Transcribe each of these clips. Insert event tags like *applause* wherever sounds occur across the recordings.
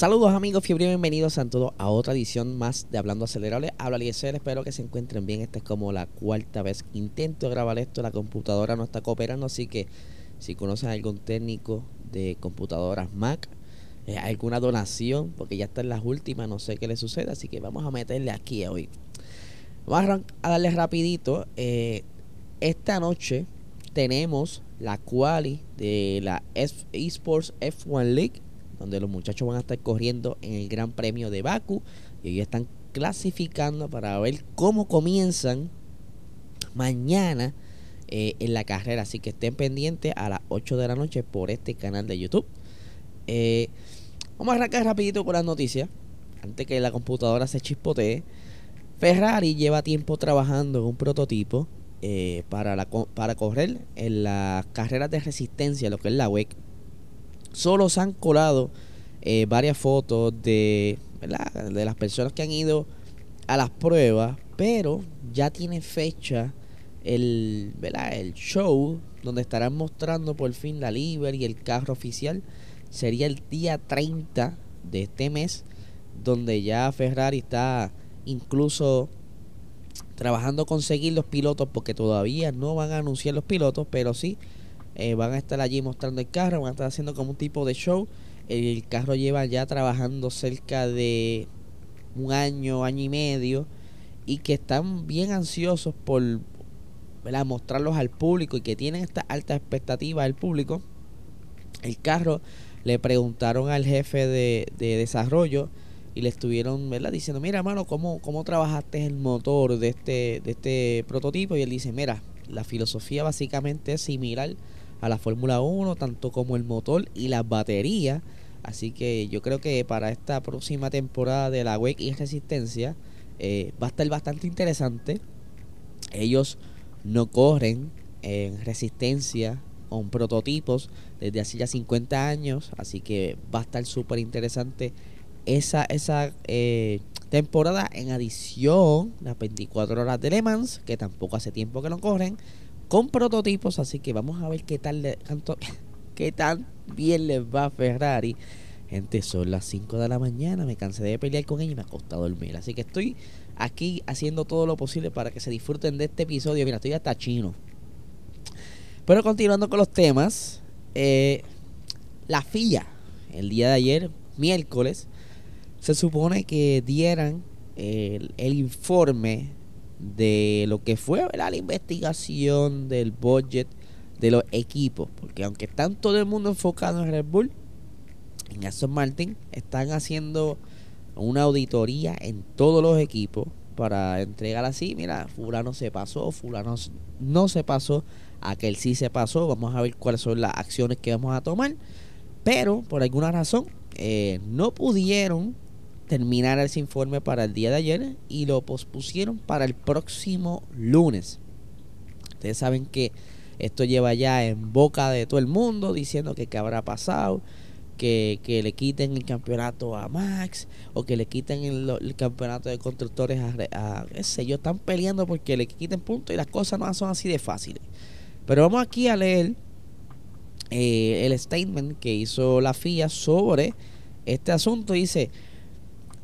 Saludos amigos, fiebre bienvenidos a todos a otra edición más de Hablando Acelerable. Habla Eliezer, espero que se encuentren bien. Esta es como la cuarta vez intento grabar esto. La computadora no está cooperando, así que si conocen algún técnico de computadoras Mac, eh, alguna donación, porque ya están las últimas, no sé qué le sucede, así que vamos a meterle aquí hoy. Vamos a, darle rapidito. Eh, esta noche tenemos la quali de la eSports F1 League donde los muchachos van a estar corriendo en el Gran Premio de Baku y ellos están clasificando para ver cómo comienzan mañana eh, en la carrera. Así que estén pendientes a las 8 de la noche por este canal de YouTube. Eh, vamos a arrancar rapidito con las noticias. Antes que la computadora se chispotee. Ferrari lleva tiempo trabajando en un prototipo eh, para, la, para correr en las carreras de resistencia, lo que es la WEC Solo se han colado eh, varias fotos de, de las personas que han ido a las pruebas, pero ya tiene fecha el, el show donde estarán mostrando por fin la Liber y el carro oficial. Sería el día 30 de este mes, donde ya Ferrari está incluso trabajando conseguir los pilotos, porque todavía no van a anunciar los pilotos, pero sí eh, van a estar allí mostrando el carro, van a estar haciendo como un tipo de show. El carro lleva ya trabajando cerca de un año, año y medio, y que están bien ansiosos por mostrarlos al público y que tienen esta alta expectativa del público. El carro le preguntaron al jefe de, desarrollo y le estuvieron diciendo, mira hermano, ¿cómo, ¿cómo trabajaste el motor de este, de este prototipo? Y él dice, mira, la filosofía básicamente es similar a la Fórmula 1, tanto como el motor y las baterías. Así que yo creo que para esta próxima temporada de la WEC y Resistencia eh, va a estar bastante interesante. Ellos no corren en resistencia con prototipos desde hace ya 50 años, así que va a estar súper interesante esa, esa eh, temporada en adición las 24 horas de Le Mans, que tampoco hace tiempo que no corren, con prototipos, así que vamos a ver qué tal *laughs* qué tan bien les va a Ferrari. Gente, son las 5 de la mañana, me cansé de pelear con ella y me ha costado dormir. Así que estoy aquí haciendo todo lo posible para que se disfruten de este episodio. Mira, estoy hasta chino. Pero continuando con los temas, eh, la FIA, el día de ayer, miércoles, se supone que dieran el informe de lo que fue la investigación del budget de los equipos. Porque aunque están todo el mundo enfocado en Red Bull, en Aston Martin están haciendo una auditoría en todos los equipos para entregar así, mira, fulano se pasó, fulano no se pasó, aquel sí se pasó, vamos a ver cuáles son las acciones que vamos a tomar. Pero por alguna razón eh, no pudieron terminar ese informe para el día de ayer y lo pospusieron para el próximo lunes. Ustedes saben que esto lleva ya en boca de todo el mundo diciendo que qué habrá pasado, que, le quiten el campeonato a Max o que le quiten el, campeonato de constructores a, ese yo están peleando porque le quiten puntos y las cosas no son así de fáciles. Pero vamos aquí a leer eh, el statement que hizo la FIA sobre este asunto. Dice,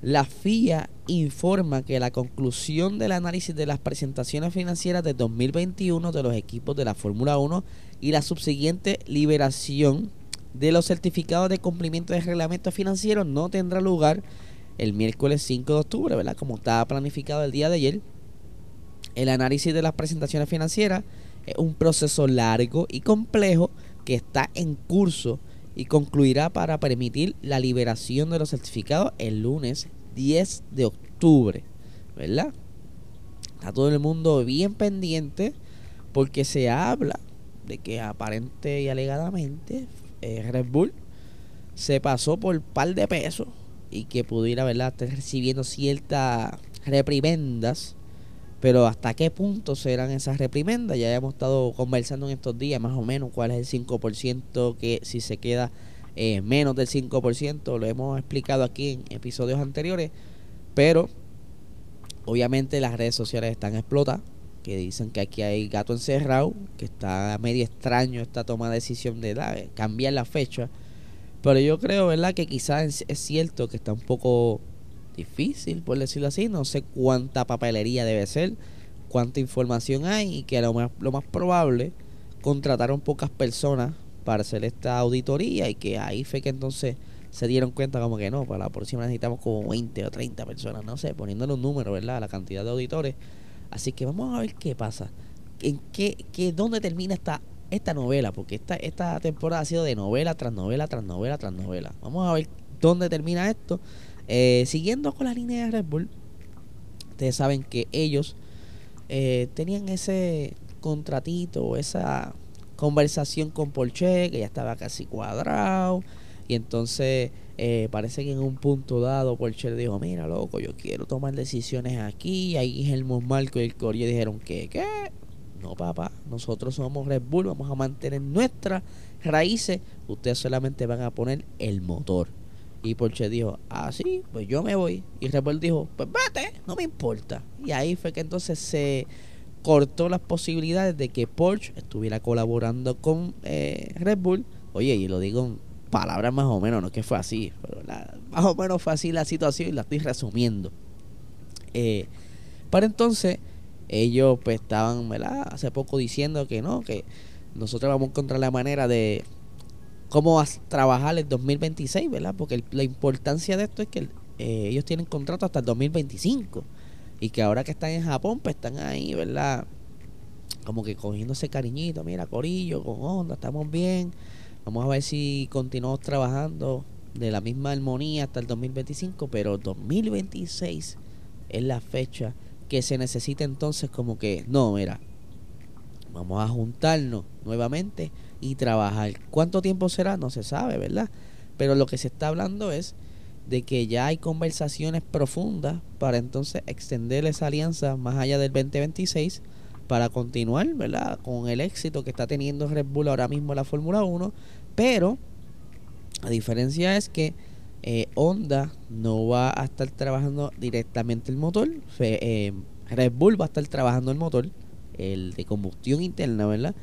la FIA informa que la conclusión del análisis de las presentaciones financieras de 2021 de los equipos de la Fórmula 1 y la subsiguiente liberación de los certificados de cumplimiento de reglamento financiero no tendrá lugar el miércoles 5 de octubre, ¿verdad? Como estaba planificado el día de ayer. El análisis de las presentaciones financieras es un proceso largo y complejo que está en curso y concluirá para permitir la liberación de los certificados el lunes 10 de octubre, ¿verdad? Está todo el mundo bien pendiente porque se habla de que aparente y alegadamente eh, Red Bull se pasó por par de pesos y que pudiera, ¿verdad?, estar recibiendo ciertas reprimendas. Pero hasta qué punto serán esas reprimendas, ya hemos estado conversando en estos días más o menos cuál es el 5% que si se queda eh, menos del 5%, lo hemos explicado aquí en episodios anteriores, pero obviamente las redes sociales están explotadas, que dicen que aquí hay gato encerrado, que está medio extraño esta toma de decisión de cambiar la fecha, pero yo creo, ¿verdad? Que quizás es cierto que está un poco difícil, por decirlo así. No sé cuánta papelería debe ser, cuánta información hay y que lo más, lo más probable contrataron pocas personas para hacer esta auditoría y que ahí fue que entonces se dieron cuenta como que no, para la próxima necesitamos como 20 o 30 personas, no sé, poniéndole un número, ¿verdad? La cantidad de auditores. Así que vamos a ver qué pasa. ¿En qué, qué, dónde termina esta esta novela, porque esta, esta temporada ha sido de novela tras novela, tras novela, tras novela. Vamos a ver dónde termina esto. Eh, siguiendo con la línea de Red Bull, ustedes saben que ellos eh, tenían ese contratito, esa conversación con Porsche, que ya estaba casi cuadrado. Y entonces eh, parece que en un punto dado Porsche dijo, mira loco, yo quiero tomar decisiones aquí. Y ahí el Marco y el Corio dijeron que, ¿qué? No, papá, nosotros somos Red Bull, vamos a mantener nuestras raíces, ustedes solamente van a poner el motor. Y Porsche dijo, ah, sí, pues yo me voy. Y Red Bull dijo, pues vete, no me importa. Y ahí fue que entonces se cortó las posibilidades de que Porsche estuviera colaborando con eh, Red Bull. Oye, y lo digo en palabras más o menos, no que fue así, pero más o menos fue así la situación y la estoy resumiendo. Eh, para entonces ellos pues estaban, ¿verdad? Hace poco diciendo que no, que nosotros vamos a encontrar la manera de cómo trabajar el 2026, ¿verdad? Porque la importancia de esto es que eh, ellos tienen contrato hasta el 2025 y que ahora que están en Japón, pues están ahí, ¿verdad? Como que cogiéndose cariñito, mira, Corillo, con onda, estamos bien. Vamos a ver si continuamos trabajando de la misma armonía hasta el 2025, pero 2026 es la fecha que se necesita entonces como que, no, mira, vamos a juntarnos nuevamente y trabajar. ¿Cuánto tiempo será? No se sabe, ¿verdad? Pero lo que se está hablando es de que ya hay conversaciones profundas para entonces extender esa alianza más allá del 2026 para continuar, ¿verdad? Con el éxito que está teniendo Red Bull ahora mismo en la Fórmula 1, pero la diferencia es que eh, Honda no va a estar trabajando directamente el motor. Eh, Red Bull va a estar trabajando el motor, el de combustión interna, ¿verdad?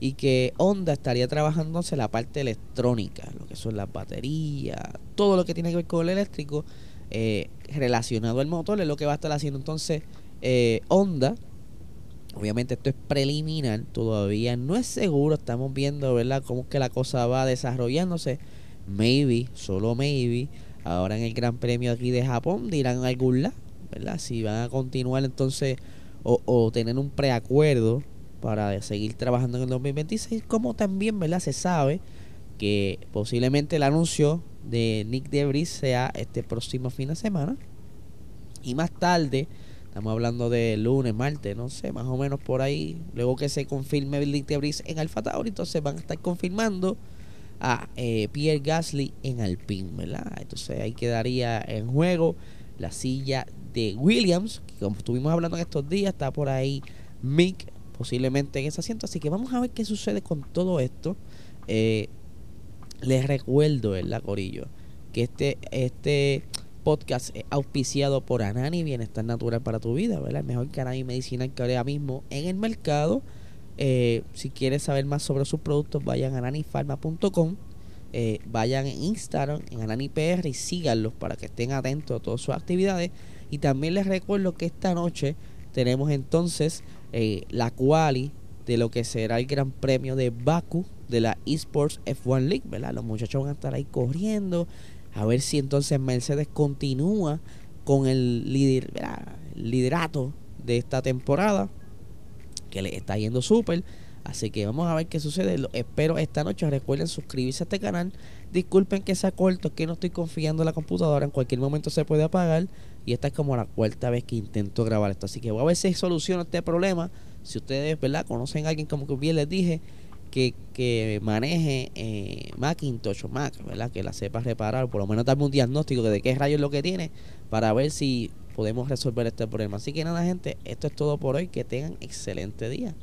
Y que Honda estaría trabajándose la parte electrónica, lo que son las baterías, todo lo que tiene que ver con el eléctrico eh, relacionado al motor es lo que va a estar haciendo. Entonces, Honda, obviamente esto es preliminar, todavía no es seguro, estamos viendo, ¿verdad?, cómo es que la cosa va desarrollándose maybe, solo maybe, ahora en el Gran Premio aquí de Japón dirán algún lado, ¿verdad? Si van a continuar entonces o tener un preacuerdo para seguir trabajando en el 2026, como también, ¿verdad? Se sabe que posiblemente el anuncio de Nick Debris sea este próximo fin de semana y más tarde Estamos hablando de lunes, martes, no sé, más o menos por ahí. Luego que se confirme Nick Debris en Alfa Tauri, entonces van a estar confirmando a eh, Pierre Gasly en Alpine, ¿verdad? Entonces ahí quedaría en juego la silla de Williams, que como estuvimos hablando en estos días, está por ahí Mick posiblemente en ese asiento. Así que vamos a ver qué sucede con todo esto. Eh, les recuerdo, ¿verdad, Corillo? Que este, este podcast es auspiciado por Anani Bienestar Natural para tu vida, ¿verdad? El mejor canal medicinal que ahora mismo en el mercado. Eh, si quieres saber más sobre sus productos, vayan a nanifarma.com. Eh, vayan en Instagram, en AnaniPR y síganlos para que estén atentos a todas sus actividades. Y también les recuerdo que esta noche tenemos entonces eh, la quali de lo que será el Gran Premio de Baku de la Esports F1 League, ¿verdad? Los muchachos van a estar ahí corriendo a ver si entonces Mercedes continúa con el, liderato de esta temporada que le está yendo súper. Así que vamos a ver qué sucede. espero esta noche. Recuerden suscribirse a este canal. Disculpen que sea corto, que no estoy confiando en la computadora. En cualquier momento se puede apagar. Y esta es como la cuarta vez que intento grabar esto. Así que voy a ver si soluciono este problema. Si ustedes, ¿verdad? Conocen a alguien como que bien les dije que, que maneje eh, Macintosh o Mac, ¿verdad? Que la sepa reparar, por lo menos darme un diagnóstico de qué rayos es lo que tiene para ver si podemos resolver este problema. Así que nada, gente, esto es todo por hoy. Que tengan excelente día.